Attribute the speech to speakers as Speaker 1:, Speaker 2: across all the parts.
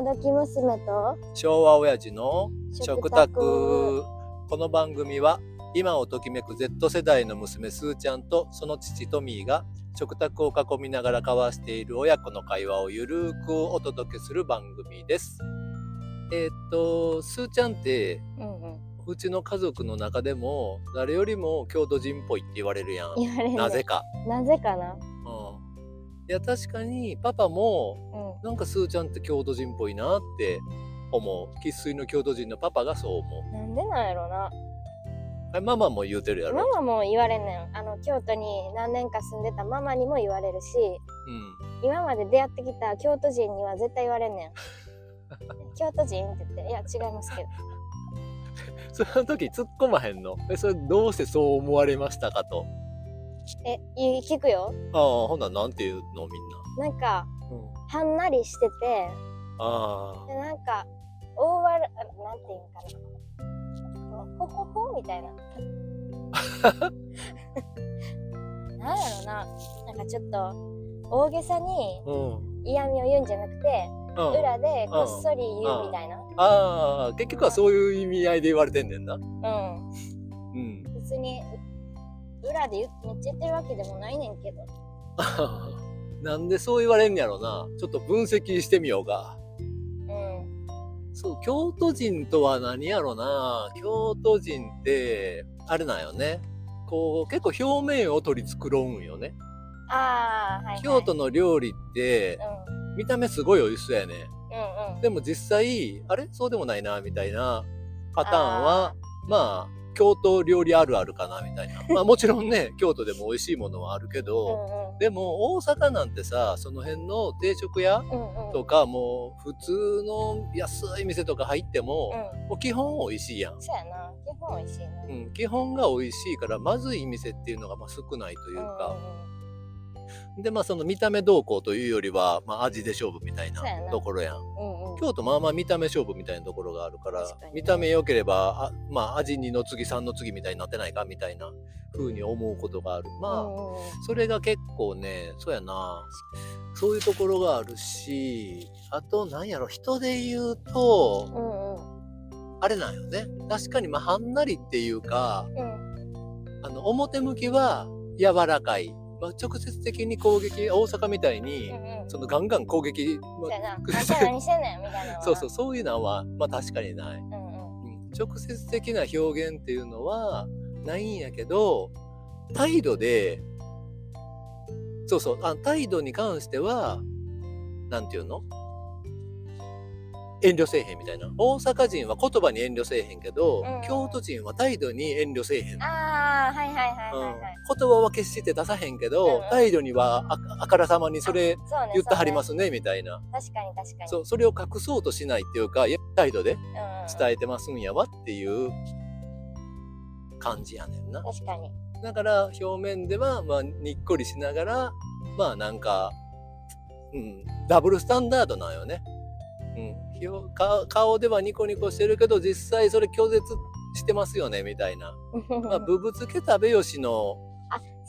Speaker 1: 今時娘と
Speaker 2: 昭和親父の食
Speaker 1: 食
Speaker 2: 卓
Speaker 1: 卓
Speaker 2: この番組は今をときめく Z 世代の娘すーちゃんとその父トミーが食卓を囲みながら交わしている親子の会話をゆるーくお届けする番組です。えーっとすーちゃんって
Speaker 1: うんうん
Speaker 2: うちの家族の中でも誰よりも郷土人っぽいって言われるやん。なぜか。
Speaker 1: なぜかな
Speaker 2: うん、いや確かにパパも
Speaker 1: う
Speaker 2: なんかスーちゃんって郷土人っぽいなって思う。生粋の郷土人のパパがそう思う。ん
Speaker 1: なんでなんやろな。
Speaker 2: あママも言うてるやろ、
Speaker 1: ママも言われんねん。あの京都に何年か住んでたママにも言われるし
Speaker 2: うん、
Speaker 1: 今まで出会ってきた京都人には絶対言われんねん。京都人って言っていや違いますけど。
Speaker 2: その時突っ込まへんの？えそれどうしてそう思われましたかと
Speaker 1: えい聞くよ。
Speaker 2: ああほんならなんて言うのみん
Speaker 1: な。んか
Speaker 2: な、うん、
Speaker 1: はんなりしてて。
Speaker 2: あ
Speaker 1: でなんか大笑なんていうんかな。ほほほみたいな。なんやろな。なんかちょっと大げさに嫌味を言うんじゃなくて
Speaker 2: うん。
Speaker 1: 裏でこっそり言うみたいな。
Speaker 2: ああ結局はそういう意味合いで言われてんねんな。
Speaker 1: うん。
Speaker 2: うん。
Speaker 1: 別に裏でめっちゃ言ってるわけでもないねんけど。
Speaker 2: なんでそう言われんやろな。ちょっと分析してみようか。
Speaker 1: うん。
Speaker 2: そう、京都人とは何やろな。京都人って、あれなんよね。こう、結構表面を取り繕うんよね。
Speaker 1: ああはい、はい、
Speaker 2: 京都の料理って、見た目すごい美味しそうやね。
Speaker 1: うんうん。うん
Speaker 2: でも実際、あれ？そうでもないな、みたいなパターンは、まあ、京都料理あるあるかな、みたいな。まあもちろんね、京都でも美味しいものはあるけど、
Speaker 1: うん
Speaker 2: でも大阪なんてさ、その辺の定食屋
Speaker 1: うんうん。うん
Speaker 2: とか、もう普通の安い店とか入っても、
Speaker 1: うん。
Speaker 2: もう基本美味しいやん。
Speaker 1: そうやな。基本美味しいな。
Speaker 2: うん、基本が美味しいからまずい店っていうのがまあ少ないというか、でまあその見た目どうこうというよりは、まあ、味で勝負みたいなところやん。
Speaker 1: うんうん。うん
Speaker 2: 京都まあまあ見た目勝負みたいなところがあるから、
Speaker 1: ね。
Speaker 2: 見た目良ければあまあ味2の次3の次みたいになってないかみたいな風に思うことがある。まあ、それが結構ねそうやな。そういうところがあるしあとなんやろ人で言うと
Speaker 1: うんうん。
Speaker 2: あれなんよね。確かにまあはんなりっていうか
Speaker 1: うん。
Speaker 2: あの表向きは柔らかい、まあ、直接的に攻撃大阪みたいに、
Speaker 1: うんうん。
Speaker 2: そのガンガン攻撃、ま
Speaker 1: そう。
Speaker 2: そうそうそういうのはまあ確かにない、
Speaker 1: うんうん。
Speaker 2: うん。直接的な表現っていうのはないんやけど態度でそうそうあ態度に関してはなんていうの？遠慮せえへんみたいな大阪人は言葉に遠慮せえへんけど、
Speaker 1: うん
Speaker 2: 京都人は態度に遠慮せえへん
Speaker 1: ああ、はいはいはい
Speaker 2: うん
Speaker 1: はいはい。
Speaker 2: 言葉は決して出さへんけど、
Speaker 1: うんうん
Speaker 2: 態度にはああからさまにそれ。言ってはりますすねみたいな
Speaker 1: 確かに確かに。
Speaker 2: そうそれを隠そうとしないっていうか態度で
Speaker 1: うんうん。
Speaker 2: 伝えてますんやわっていう感じやねんな
Speaker 1: 確かに。
Speaker 2: だから表面ではまあにっこりしながらまあなんか、うん、ダブルスタンダードなんよね、うん、顔ではニコニコしてるけど実際それ拒絶してますよねみたいな、まあ、ぶぶつけ食べよしの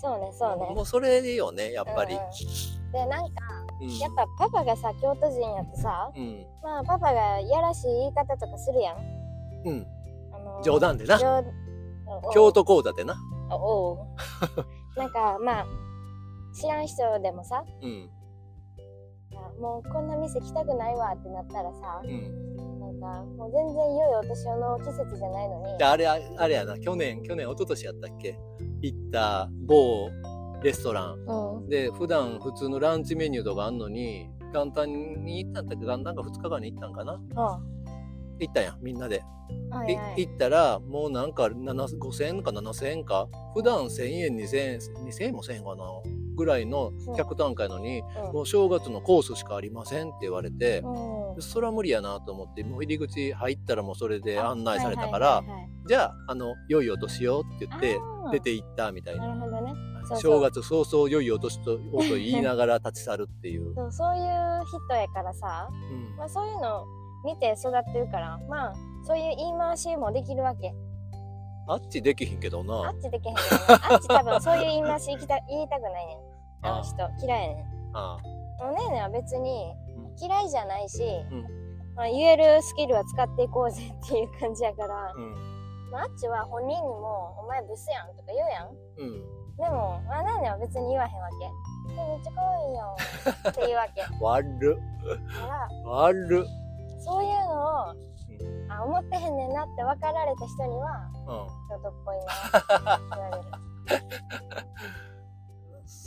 Speaker 1: そうねそうね。
Speaker 2: もうそれよねやっぱり。
Speaker 1: うん。うんで、なんか、
Speaker 2: うん。
Speaker 1: やっぱパパがさ、京都人やってさ、
Speaker 2: うん。
Speaker 1: まあパパがやらしい言い方とかするやん。
Speaker 2: うん、
Speaker 1: あのー
Speaker 2: 冗談でな。
Speaker 1: 冗
Speaker 2: 京都講座でな。
Speaker 1: おお。う なんかまあ知らん人でもさ
Speaker 2: うん
Speaker 1: もうこんな店来たくないわってなったらさ
Speaker 2: うん、
Speaker 1: なんかもう全然良いお年をの季節じゃないのに。
Speaker 2: であれああれやな去年去年一昨年やったっけ？行った某レストラン。
Speaker 1: うん。
Speaker 2: で普段普通のランチメニューとかあんのに元旦に行ったんだっけ？元旦か2日間に行ったんかな？
Speaker 1: あ
Speaker 2: 行ったやんみんなで、
Speaker 1: はいはい。
Speaker 2: い行ったらもうなんか7 5000円か7000円か？普段1000円2000円2000円も1000円かな？ぐらいの客単価やのに、
Speaker 1: うん。
Speaker 2: もう正月のコースしかありませんって言われて、
Speaker 1: うん。
Speaker 2: それは無理やなと思ってもう入り口入ったらもうそれで案内されたから、じゃああの良いお年をって言って出て行ったみたいな。
Speaker 1: なるほどね。
Speaker 2: 正月早々良いお年とをと言いながら立ち去るっていう、
Speaker 1: そうそういう人やからさ、
Speaker 2: うん。
Speaker 1: まあ、そういうの見て育ってるからまあそういう言い回しもできるわけ。
Speaker 2: あっちできひんけど
Speaker 1: あ
Speaker 2: な
Speaker 1: っちできへんけどなあっち多分そういう言い回し言いた言いたくないねんあの
Speaker 2: あ
Speaker 1: 人嫌いやねん。
Speaker 2: あ
Speaker 1: おねえねんは別に
Speaker 2: うん。
Speaker 1: 嫌いじゃないし、
Speaker 2: うん。
Speaker 1: まあ、言えるスキルは使っていこうぜっていう感じやから、
Speaker 2: うん。
Speaker 1: まあ、あっちは本人にも「お前ブスやん」とか言うやん。
Speaker 2: うん。
Speaker 1: でも「あなんでは別に言わへんわけ」「めっちゃ可愛いやん」って言うわけ。
Speaker 2: 悪
Speaker 1: だから
Speaker 2: 悪
Speaker 1: そういうのをあ思ってへんねんなって分かられた人には
Speaker 2: うん。
Speaker 1: 京都っぽいなって言われる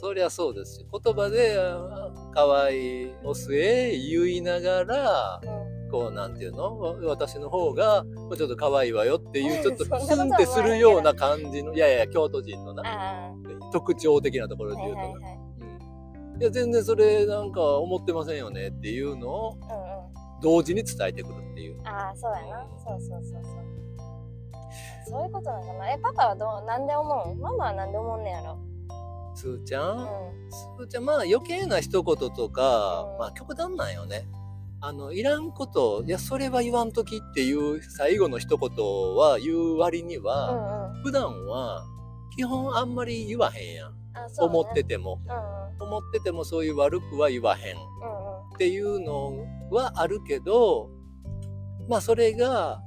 Speaker 2: そりゃそうですよ。言葉であ可愛いおすえ言いながら
Speaker 1: うん。
Speaker 2: こうなんていうの？わ私の方がもうちょっと可愛いわよっていう ちょっと
Speaker 1: そんなこと
Speaker 2: スンってするような感じのいやいや京都人のな
Speaker 1: あ
Speaker 2: 特徴的なところで言うとね、
Speaker 1: はいはい
Speaker 2: うん、いや全然それなんか思ってませんよねっていうのを
Speaker 1: うんうん。
Speaker 2: 同時に伝えてくるっていう。
Speaker 1: ああそうやな。そうそうそうそう。そういうことなんかな。えパパはどうなんで思う？ママはなんで思うねやろ？
Speaker 2: すーちゃん、
Speaker 1: う
Speaker 2: すーちゃんまあ余計な一言とか、
Speaker 1: うん。
Speaker 2: まあ極端なんよね。あのいらんこといやそれは言わんときっていう最後の一言は言う割に
Speaker 1: ん
Speaker 2: は、
Speaker 1: うんうん。
Speaker 2: 普段は基本あんまり言わへんやん、
Speaker 1: ね、
Speaker 2: 思ってても。
Speaker 1: うんうん。
Speaker 2: 思っててもそういう悪くは言わへん。っていうのはあるけどまあそれが、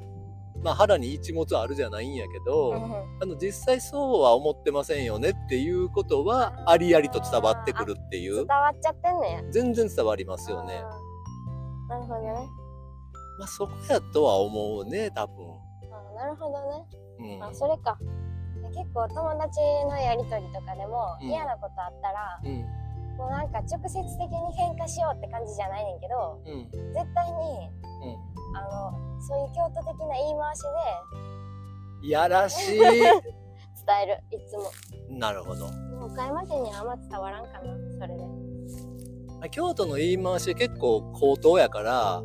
Speaker 2: まあ、腹に一物あるじゃないんやけど、あの実際そうは思ってませんよねっていうことは
Speaker 1: あ
Speaker 2: りありと伝わってくるっていう。
Speaker 1: 伝わっちゃってんねや。
Speaker 2: 全然伝わりますよね。
Speaker 1: なるほどね。
Speaker 2: まあそこやとは思うね多分。
Speaker 1: あーなるほどね。
Speaker 2: うん。
Speaker 1: あそれか。結構友達のやりとりとかでも
Speaker 2: うん。
Speaker 1: 嫌なことあったら、
Speaker 2: うん
Speaker 1: もうなんか直接的に喧嘩しようって感じじゃないねんけど
Speaker 2: うん
Speaker 1: 絶対に
Speaker 2: う
Speaker 1: あのそういう京都的な言い回し
Speaker 2: ん。いやらしい。
Speaker 1: で 伝えるいつも
Speaker 2: なるほど。
Speaker 1: 岡山県にはあんま伝わらんかなそれで
Speaker 2: 京都の言い回し結構高等やから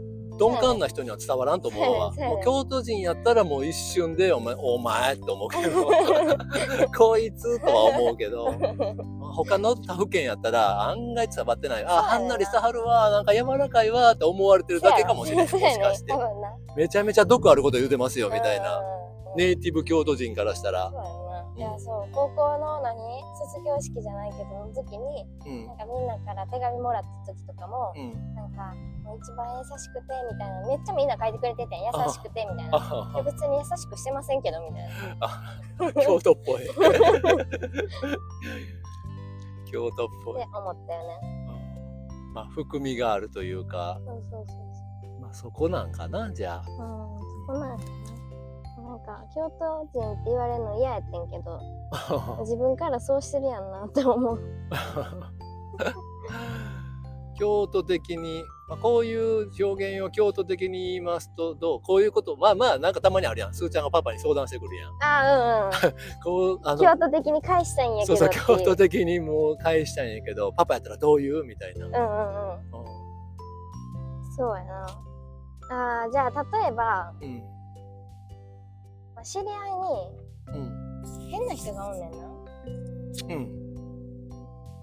Speaker 2: 鈍感な人には伝わらんと思うわ。もう京都人やったらもう一瞬でお前お前って思うけど こいつとは思うけど他の他府県やったら案外伝わってない。あ、はんなりさはるわ、なんか柔らかいわって思われてるだけかもしれない。もしかしてめちゃめちゃ毒あること言うてますよみたいな。
Speaker 1: うん
Speaker 2: ネイティブ京都人からしたら。
Speaker 1: いや、そう、高校の何？卒業式じゃないけど、の時に、
Speaker 2: うん
Speaker 1: なんかみんなから手紙もらった時とかも、
Speaker 2: うん。
Speaker 1: なんか、もう一番優しくて、みたいな、めっちゃみんな書いてくれててん、優しくて、みたいな。別に優しくしてませんけど、みたいな。
Speaker 2: 京都っぽい。京都っぽい
Speaker 1: って。思ったよね。
Speaker 2: うんまあ、含みがあるというか、
Speaker 1: そうそうそう
Speaker 2: まあ、そこなんかな、じゃあ。
Speaker 1: そう。うん、そこなんやな。か、京都人って言われるの嫌やってんけど、自分からそうしてるやんなって思う。
Speaker 2: 京都的に、まあ、こういう表現を京都的に言いますとどう？こういうことまあまあなんかたまにあるやんすーちゃんがパパに相談してくるやん
Speaker 1: あー、うんうん。
Speaker 2: こうあの
Speaker 1: 京都的に返したいんやけどっていう。
Speaker 2: そう京都的にもう返したんやけどパパやったらどう言う？みたいな、
Speaker 1: うんうんうん。
Speaker 2: う
Speaker 1: そうやな。あーじゃあ例えば、
Speaker 2: んうん
Speaker 1: まあ知り合い
Speaker 2: うん。
Speaker 1: に変な人がおんねんな。
Speaker 2: うん。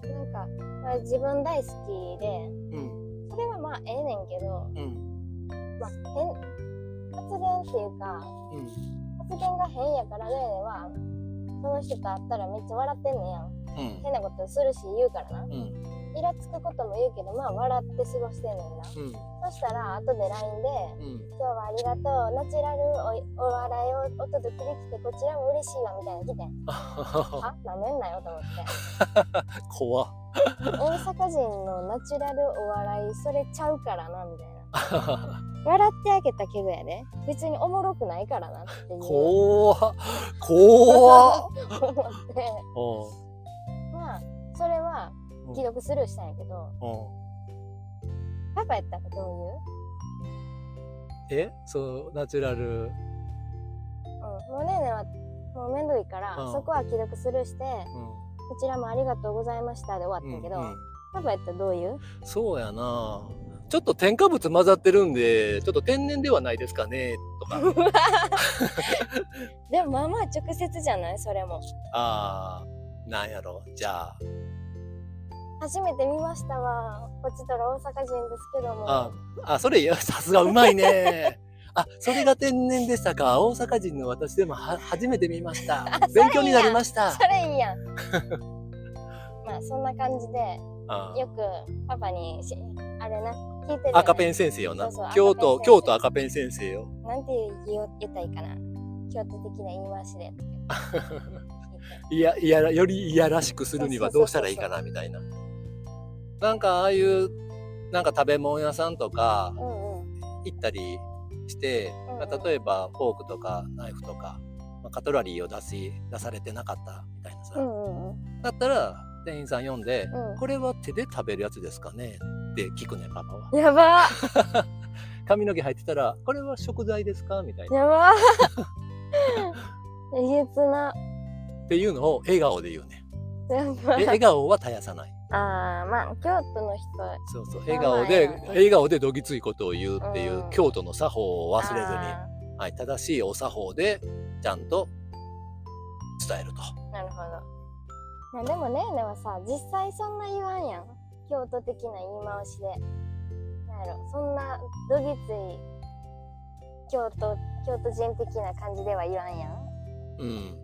Speaker 1: なんか、まあ、自分大好きで
Speaker 2: うん。
Speaker 1: それはまあええねんけど、
Speaker 2: うん。
Speaker 1: まあ、変発言っていうか
Speaker 2: うん。
Speaker 1: 発言が変やからねはその人と会ったらめっちゃ笑ってんねやん。
Speaker 2: うん。
Speaker 1: 変なことするし言うからな。
Speaker 2: うん
Speaker 1: イラつくことも言うけどまあ笑って過ごしてんねんな。
Speaker 2: うん。
Speaker 1: そしたら後で LINE で
Speaker 2: うん
Speaker 1: 今日はありがとう。ナチュラルおお笑いをお届けできてこちらも嬉しいわみたいなの来てん。あなめんなよと思って。
Speaker 2: 怖っ。
Speaker 1: 大阪人のナチュラルお笑いそれちゃうからなみたいな。笑ってあげたけどやで。別におもろくないからなっていう。
Speaker 2: 怖っ。怖っ。
Speaker 1: 思って。
Speaker 2: う
Speaker 1: まあそれは
Speaker 2: ん
Speaker 1: 既読スルーしたんやけど
Speaker 2: うん
Speaker 1: パパやったらど
Speaker 2: え？そうナチュラル。
Speaker 1: ういう、うん、もうねえねえはもうめんどいから、
Speaker 2: うん。
Speaker 1: そこは既読スルーして
Speaker 2: うん。
Speaker 1: こちらもありがとうございましたで終わったけど、
Speaker 2: うんうん。
Speaker 1: パパやったらどういう？
Speaker 2: そうやな。ちょっと添加物混ざってるんでちょっと天然ではないですかねとか。
Speaker 1: でもまあまあ直接じゃない？それも。
Speaker 2: あーなんやろ。じゃあ
Speaker 1: 初めて見ましたわ。こっちとら大阪人ですけども。
Speaker 2: ああそれさすがうまいね。あそれが天然でしたか。大阪人の私でもは初めて見ました。勉強になりました。
Speaker 1: それいいやん。まあそんな感じで
Speaker 2: あ
Speaker 1: よくパパにしあれな聞聞いてる。
Speaker 2: 赤ペン先生よな。京都京都赤ペン先生よ
Speaker 1: なんて言お言ったらいいかな。京都的な言い回しで。
Speaker 2: いやいやよりいやらしくするにはどうしたらいいかなみたいななんかああいうなんか食べ物屋さんとか行ったりして、まあ例えばフォークとかナイフとか、まあカトラリーを出し出されてなかったみたいなさ、だったら店員さん読んで、
Speaker 1: うん。
Speaker 2: これは手で食べるやつですかね？って聞くねパパは。
Speaker 1: やば。
Speaker 2: 髪の毛入ってたらこれは食材ですか？みたいな。
Speaker 1: やば。えげつな。
Speaker 2: っていうのを笑顔で言うね。笑顔は絶やさない
Speaker 1: ああまあ京都の人
Speaker 2: そうそう。
Speaker 1: まあ
Speaker 2: 笑顔で
Speaker 1: まあ
Speaker 2: 笑顔でどぎついことを言うっていう、
Speaker 1: うん。
Speaker 2: 京都の作法を忘れずに、
Speaker 1: あ
Speaker 2: はい、正しいお作法でちゃんと伝えると。
Speaker 1: ーなるほど。なでもねえねはさ実際そんな言わんやん。京都的な言い回しで。なんやろそんなどぎつい京都京都人的な感じでは言わんやん。
Speaker 2: うん、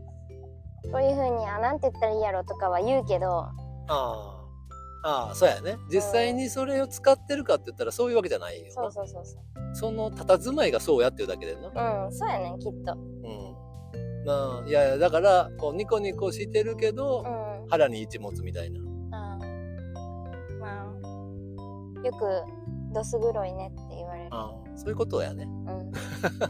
Speaker 1: こういうふうにあなんて言ったらいいやろとかは言うけど
Speaker 2: ああああそうやね。実際にそれを使ってるかって言ったらそういうわけじゃないよな。
Speaker 1: そうそうそうそう。
Speaker 2: その佇まいがそうやっていうだけでな。
Speaker 1: うんそうやねんきっと。
Speaker 2: うん。まあいやだからこうニコニコしてるけど、
Speaker 1: うん。
Speaker 2: 腹に一物みたいな。
Speaker 1: あーまあよくどす黒いねって言われる。
Speaker 2: ああそういうことやね。
Speaker 1: うん。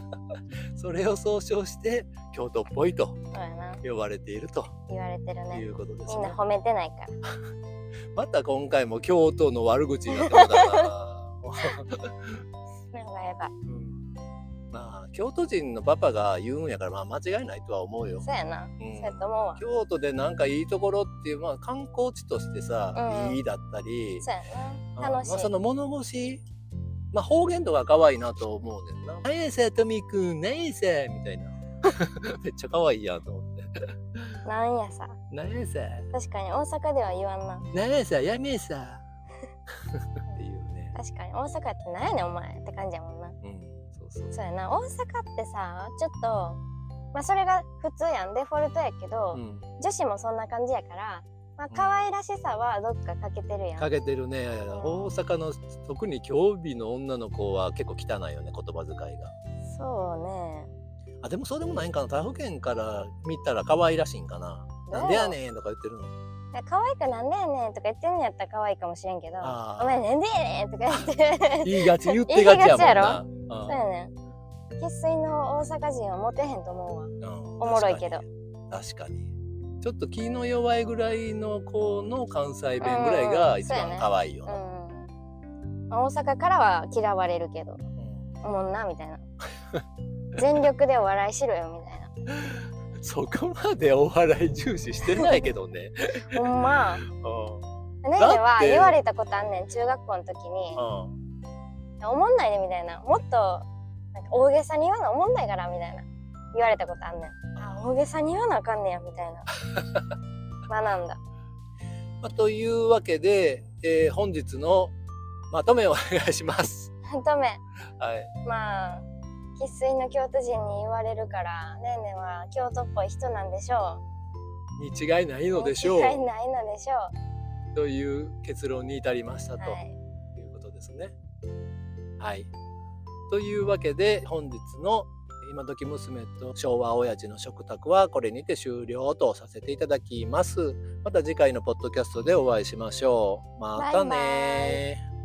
Speaker 2: それを総称して京都っぽいと
Speaker 1: そうやな。
Speaker 2: 呼ばれていると。
Speaker 1: 言われてる
Speaker 2: い
Speaker 1: ね
Speaker 2: うことですね。
Speaker 1: みんな褒めてないから
Speaker 2: また今回も京都の悪口になってもうたな。
Speaker 1: やばいやばい
Speaker 2: うんまあ京都人のパパが言うんやからまあ間違いないとは思うよ。
Speaker 1: そうやな、
Speaker 2: うん
Speaker 1: そうやと思うわ
Speaker 2: 京都でなんかいいところっていうまあ観光地としてさ、
Speaker 1: うん
Speaker 2: いいだったり、
Speaker 1: そうや
Speaker 2: あ
Speaker 1: な楽しい、
Speaker 2: まあ、その物腰まあ方言とか可愛いなと思うねんな。何やさとみくん何やさみたいな。めっちゃ可愛いやんと思って。
Speaker 1: なんやさ。
Speaker 2: 何やさ。
Speaker 1: 確かに大阪では言わんな。
Speaker 2: 何やさやめやさ。っていうね。
Speaker 1: 確かに大阪ってなんやねんお前。って感じやもんな。
Speaker 2: うん、そうそう。
Speaker 1: そうやな。大阪ってさちょっとまあそれが普通やん。デフォルトやけど、
Speaker 2: うん、
Speaker 1: 女子もそんな感じやからまあ可愛らしさはどっか欠けてるやん、
Speaker 2: かけてるね。大阪の特に京美の女の子は結構汚いよね言葉遣いが。
Speaker 1: そうね
Speaker 2: あでもそうでもないんかな。他府県から見たら可愛らしいんかな。なんでやねんとか言ってるの。
Speaker 1: 可愛いかなんでやねんとか言ってんのやったら可愛いかもしれんけどお前なんでやねんとか言って
Speaker 2: 言いがち言ってがちやもんな。
Speaker 1: そうやねん。生粋の大阪人はモテへんと思うわ。
Speaker 2: うん。
Speaker 1: おもろいけど。
Speaker 2: 確かに。ちょっと気の弱いぐらいの子の関西弁ぐらいが一番可愛いよ
Speaker 1: 大阪からは嫌われるけど。
Speaker 2: うん。
Speaker 1: おもんなみたいな 全力でお笑いしろよみたい
Speaker 2: そこまでお笑い重視してないけどね、
Speaker 1: なほんま。
Speaker 2: うん。
Speaker 1: ねね
Speaker 2: だって。
Speaker 1: は言われたことあんねん中学校の時に。
Speaker 2: うん。
Speaker 1: おもんないでみたいな。もっとなんか大げさに言わなおもんないからみたいな。言われたことあんねん。あ大げさに言わなあかんねやみたいな。学んだ。
Speaker 2: まあ、というわけで、えー本日のまとめをお願いします。
Speaker 1: とめ。
Speaker 2: はい、
Speaker 1: まあ生粋の京都人に言われるからねえねえは京都っぽい人なんでしょ
Speaker 2: に違いないうのでしょう
Speaker 1: 間違いないのでしょ
Speaker 2: という結論に至りましたと
Speaker 1: うはい
Speaker 2: いうことですね。はい。というわけで本日の今時娘と昭和親父の食卓はこれにて終了とさせていただきます。また次回のポッドキャストでお会いしましょう。またね